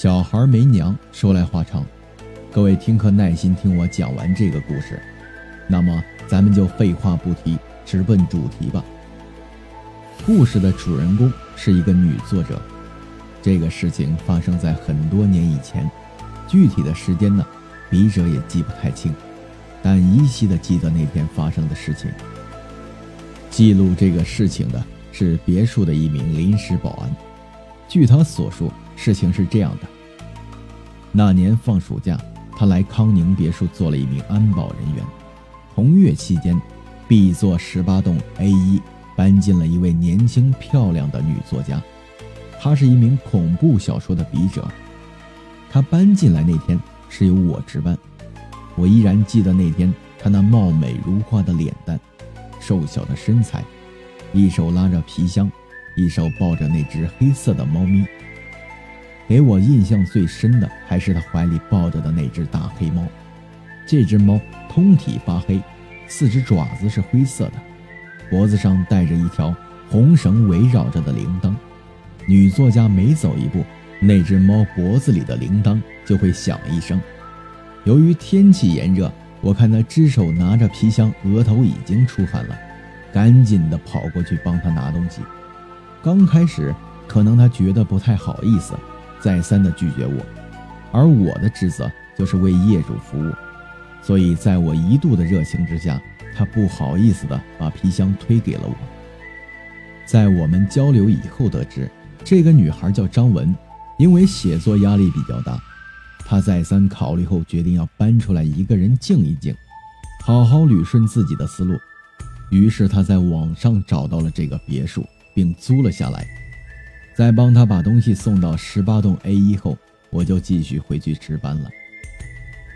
小孩没娘，说来话长。各位听课耐心听我讲完这个故事，那么咱们就废话不提，直奔主题吧。故事的主人公是一个女作者，这个事情发生在很多年以前，具体的时间呢，笔者也记不太清，但依稀的记得那天发生的事情。记录这个事情的是别墅的一名临时保安，据他所说。事情是这样的，那年放暑假，他来康宁别墅做了一名安保人员。同月期间，B 座十八栋 A 一搬进了一位年轻漂亮的女作家，她是一名恐怖小说的笔者。她搬进来那天是由我值班，我依然记得那天她那貌美如花的脸蛋，瘦小的身材，一手拉着皮箱，一手抱着那只黑色的猫咪。给我印象最深的还是他怀里抱着的那只大黑猫。这只猫通体发黑，四只爪子是灰色的，脖子上带着一条红绳围绕着的铃铛。女作家每走一步，那只猫脖子里的铃铛就会响一声。由于天气炎热，我看那只手拿着皮箱，额头已经出汗了，赶紧的跑过去帮他拿东西。刚开始，可能他觉得不太好意思。再三的拒绝我，而我的职责就是为业主服务，所以在我一度的热情之下，他不好意思的把皮箱推给了我。在我们交流以后得知，这个女孩叫张文，因为写作压力比较大，她再三考虑后决定要搬出来一个人静一静，好好捋顺自己的思路。于是她在网上找到了这个别墅，并租了下来。在帮他把东西送到十八栋 A 一后，我就继续回去值班了。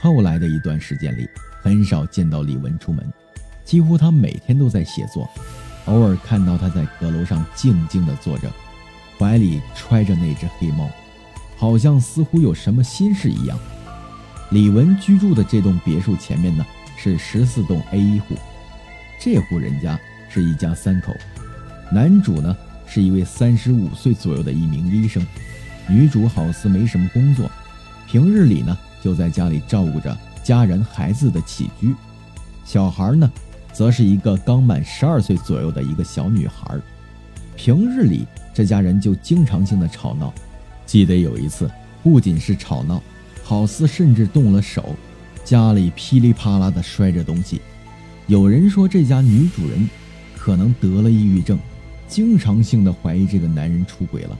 后来的一段时间里，很少见到李文出门，几乎他每天都在写作。偶尔看到他在阁楼上静静地坐着，怀里揣着那只黑猫，好像似乎有什么心事一样。李文居住的这栋别墅前面呢，是十四栋 A 一户，这户人家是一家三口，男主呢。是一位三十五岁左右的一名医生，女主好似没什么工作，平日里呢就在家里照顾着家人孩子的起居，小孩呢，则是一个刚满十二岁左右的一个小女孩。平日里这家人就经常性的吵闹，记得有一次不仅是吵闹，好似甚至动了手，家里噼里啪啦的摔着东西。有人说这家女主人可能得了抑郁症。经常性的怀疑这个男人出轨了。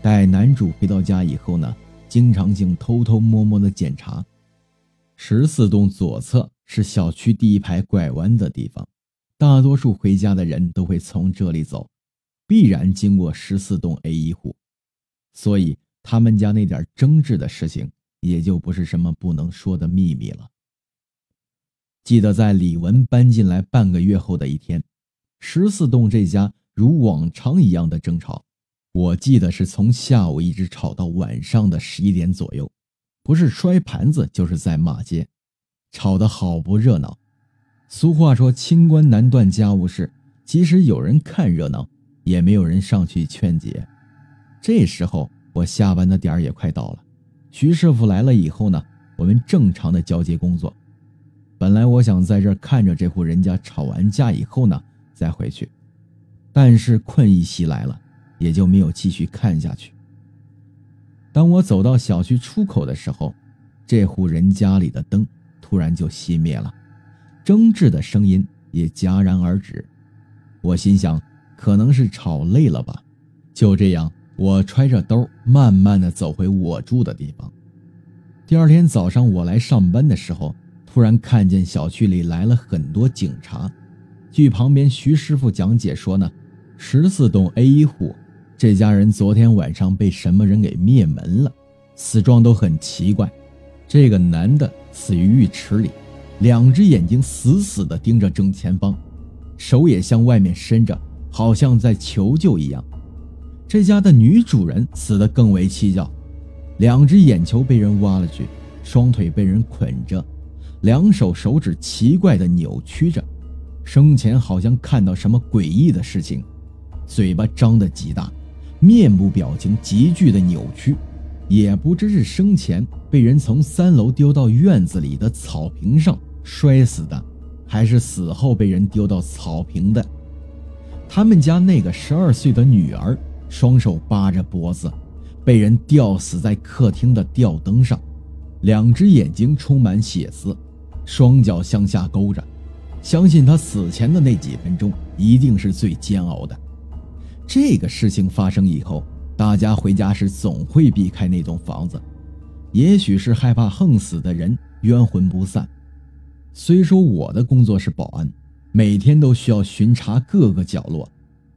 待男主回到家以后呢，经常性偷偷摸摸的检查。十四栋左侧是小区第一排拐弯的地方，大多数回家的人都会从这里走，必然经过十四栋 A 一户，所以他们家那点争执的事情也就不是什么不能说的秘密了。记得在李文搬进来半个月后的一天，十四栋这家。如往常一样的争吵，我记得是从下午一直吵到晚上的十一点左右，不是摔盘子就是在骂街，吵得好不热闹。俗话说“清官难断家务事”，即使有人看热闹，也没有人上去劝解。这时候我下班的点儿也快到了，徐师傅来了以后呢，我们正常的交接工作。本来我想在这儿看着这户人家吵完架以后呢，再回去。但是困意袭来了，也就没有继续看下去。当我走到小区出口的时候，这户人家里的灯突然就熄灭了，争执的声音也戛然而止。我心想，可能是吵累了吧。就这样，我揣着兜，慢慢的走回我住的地方。第二天早上，我来上班的时候，突然看见小区里来了很多警察。据旁边徐师傅讲解说呢。十四栋 A 一户，这家人昨天晚上被什么人给灭门了？死状都很奇怪。这个男的死于浴池里，两只眼睛死死地盯着正前方，手也向外面伸着，好像在求救一样。这家的女主人死得更为蹊跷，两只眼球被人挖了去，双腿被人捆着，两手手指奇怪地扭曲着，生前好像看到什么诡异的事情。嘴巴张得极大，面部表情急剧的扭曲，也不知是生前被人从三楼丢到院子里的草坪上摔死的，还是死后被人丢到草坪的。他们家那个十二岁的女儿，双手扒着脖子，被人吊死在客厅的吊灯上，两只眼睛充满血丝，双脚向下勾着。相信他死前的那几分钟一定是最煎熬的。这个事情发生以后，大家回家时总会避开那栋房子，也许是害怕横死的人冤魂不散。虽说我的工作是保安，每天都需要巡查各个角落，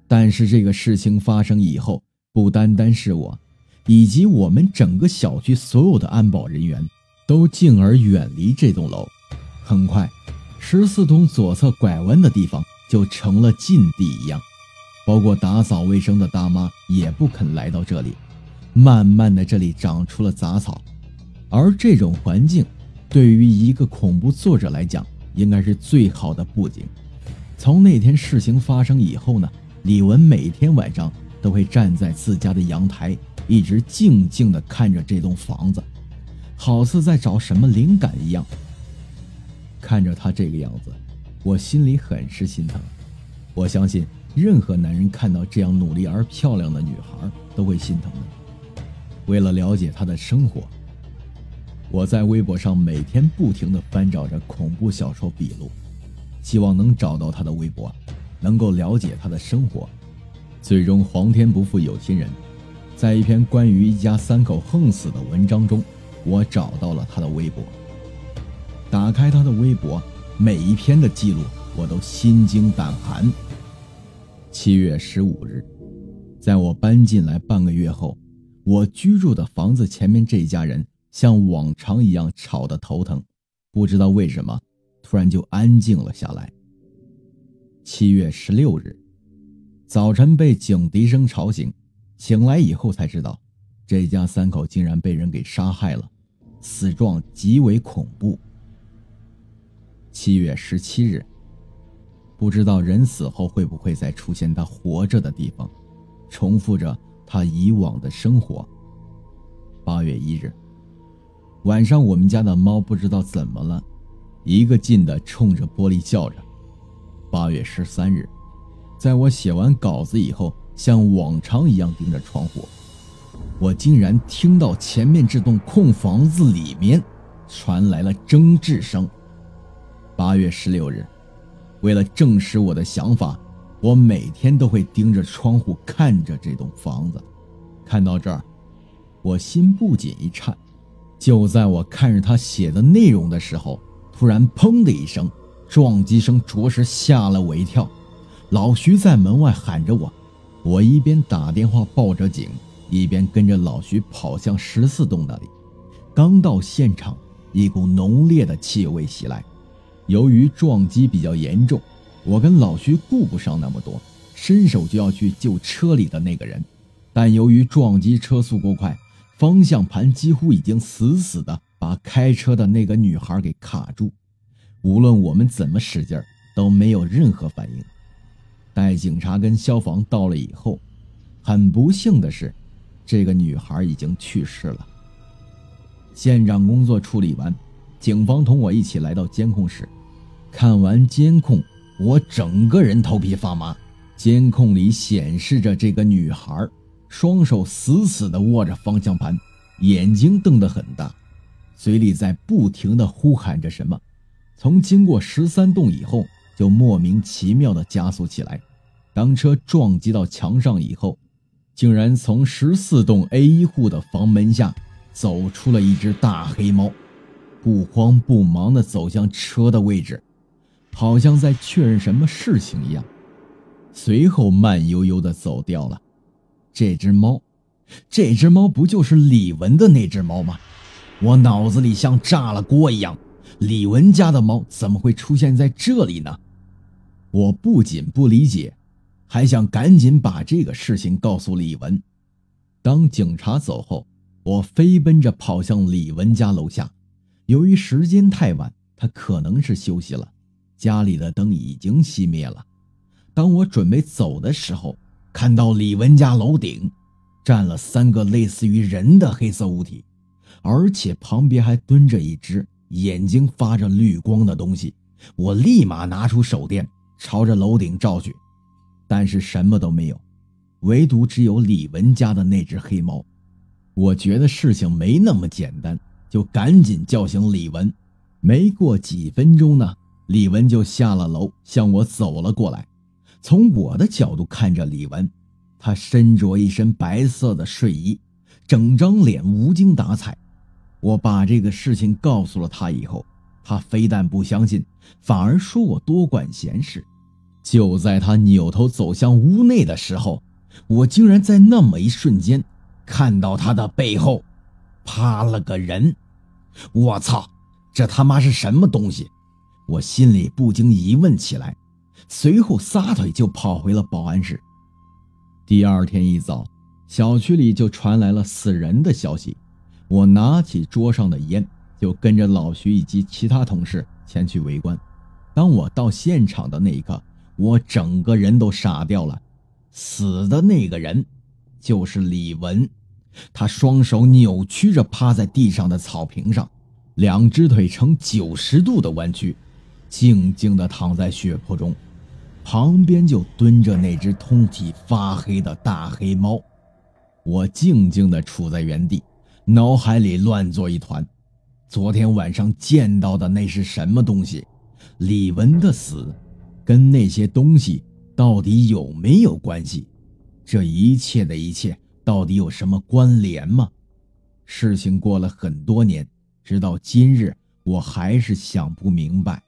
但是这个事情发生以后，不单单是我，以及我们整个小区所有的安保人员，都敬而远离这栋楼。很快。十四栋左侧拐弯的地方就成了禁地一样，包括打扫卫生的大妈也不肯来到这里。慢慢的，这里长出了杂草，而这种环境，对于一个恐怖作者来讲，应该是最好的布景。从那天事情发生以后呢，李文每天晚上都会站在自家的阳台，一直静静地看着这栋房子，好似在找什么灵感一样。看着他这个样子，我心里很是心疼。我相信任何男人看到这样努力而漂亮的女孩都会心疼的。为了了解她的生活，我在微博上每天不停地翻找着恐怖小说笔录，希望能找到她的微博，能够了解她的生活。最终，皇天不负有心人，在一篇关于一家三口横死的文章中，我找到了她的微博。打开她的微博，每一篇的记录我都心惊胆寒。七月十五日，在我搬进来半个月后，我居住的房子前面这一家人像往常一样吵得头疼，不知道为什么，突然就安静了下来。七月十六日，早晨被警笛声吵醒，醒来以后才知道，这家三口竟然被人给杀害了，死状极为恐怖。七月十七日，不知道人死后会不会再出现他活着的地方，重复着他以往的生活。八月一日，晚上我们家的猫不知道怎么了，一个劲的冲着玻璃叫着。八月十三日，在我写完稿子以后，像往常一样盯着窗户，我竟然听到前面这栋空房子里面传来了争执声。八月十六日，为了证实我的想法，我每天都会盯着窗户看着这栋房子。看到这儿，我心不仅一颤。就在我看着他写的内容的时候，突然“砰”的一声，撞击声着实吓了我一跳。老徐在门外喊着我，我一边打电话报着警，一边跟着老徐跑向十四栋那里。刚到现场，一股浓烈的气味袭来。由于撞击比较严重，我跟老徐顾不上那么多，伸手就要去救车里的那个人，但由于撞击车速过快，方向盘几乎已经死死的把开车的那个女孩给卡住，无论我们怎么使劲都没有任何反应。待警察跟消防到了以后，很不幸的是，这个女孩已经去世了。现场工作处理完，警方同我一起来到监控室。看完监控，我整个人头皮发麻。监控里显示着这个女孩，双手死死地握着方向盘，眼睛瞪得很大，嘴里在不停地呼喊着什么。从经过十三栋以后，就莫名其妙地加速起来。当车撞击到墙上以后，竟然从十四栋 A 一户的房门下走出了一只大黑猫，不慌不忙地走向车的位置。好像在确认什么事情一样，随后慢悠悠的走掉了。这只猫，这只猫不就是李文的那只猫吗？我脑子里像炸了锅一样，李文家的猫怎么会出现在这里呢？我不仅不理解，还想赶紧把这个事情告诉李文。当警察走后，我飞奔着跑向李文家楼下。由于时间太晚，他可能是休息了。家里的灯已经熄灭了。当我准备走的时候，看到李文家楼顶站了三个类似于人的黑色物体，而且旁边还蹲着一只眼睛发着绿光的东西。我立马拿出手电，朝着楼顶照去，但是什么都没有，唯独只有李文家的那只黑猫。我觉得事情没那么简单，就赶紧叫醒李文。没过几分钟呢，李文就下了楼，向我走了过来。从我的角度看着李文，他身着一身白色的睡衣，整张脸无精打采。我把这个事情告诉了他以后，他非但不相信，反而说我多管闲事。就在他扭头走向屋内的时候，我竟然在那么一瞬间。看到他的背后，趴了个人，我操，这他妈是什么东西？我心里不禁疑问起来，随后撒腿就跑回了保安室。第二天一早，小区里就传来了死人的消息。我拿起桌上的烟，就跟着老徐以及其他同事前去围观。当我到现场的那一刻，我整个人都傻掉了。死的那个人，就是李文。他双手扭曲着趴在地上的草坪上，两只腿呈九十度的弯曲，静静地躺在血泊中。旁边就蹲着那只通体发黑的大黑猫。我静静地处在原地，脑海里乱作一团。昨天晚上见到的那是什么东西？李文的死，跟那些东西到底有没有关系？这一切的一切。到底有什么关联吗？事情过了很多年，直到今日，我还是想不明白。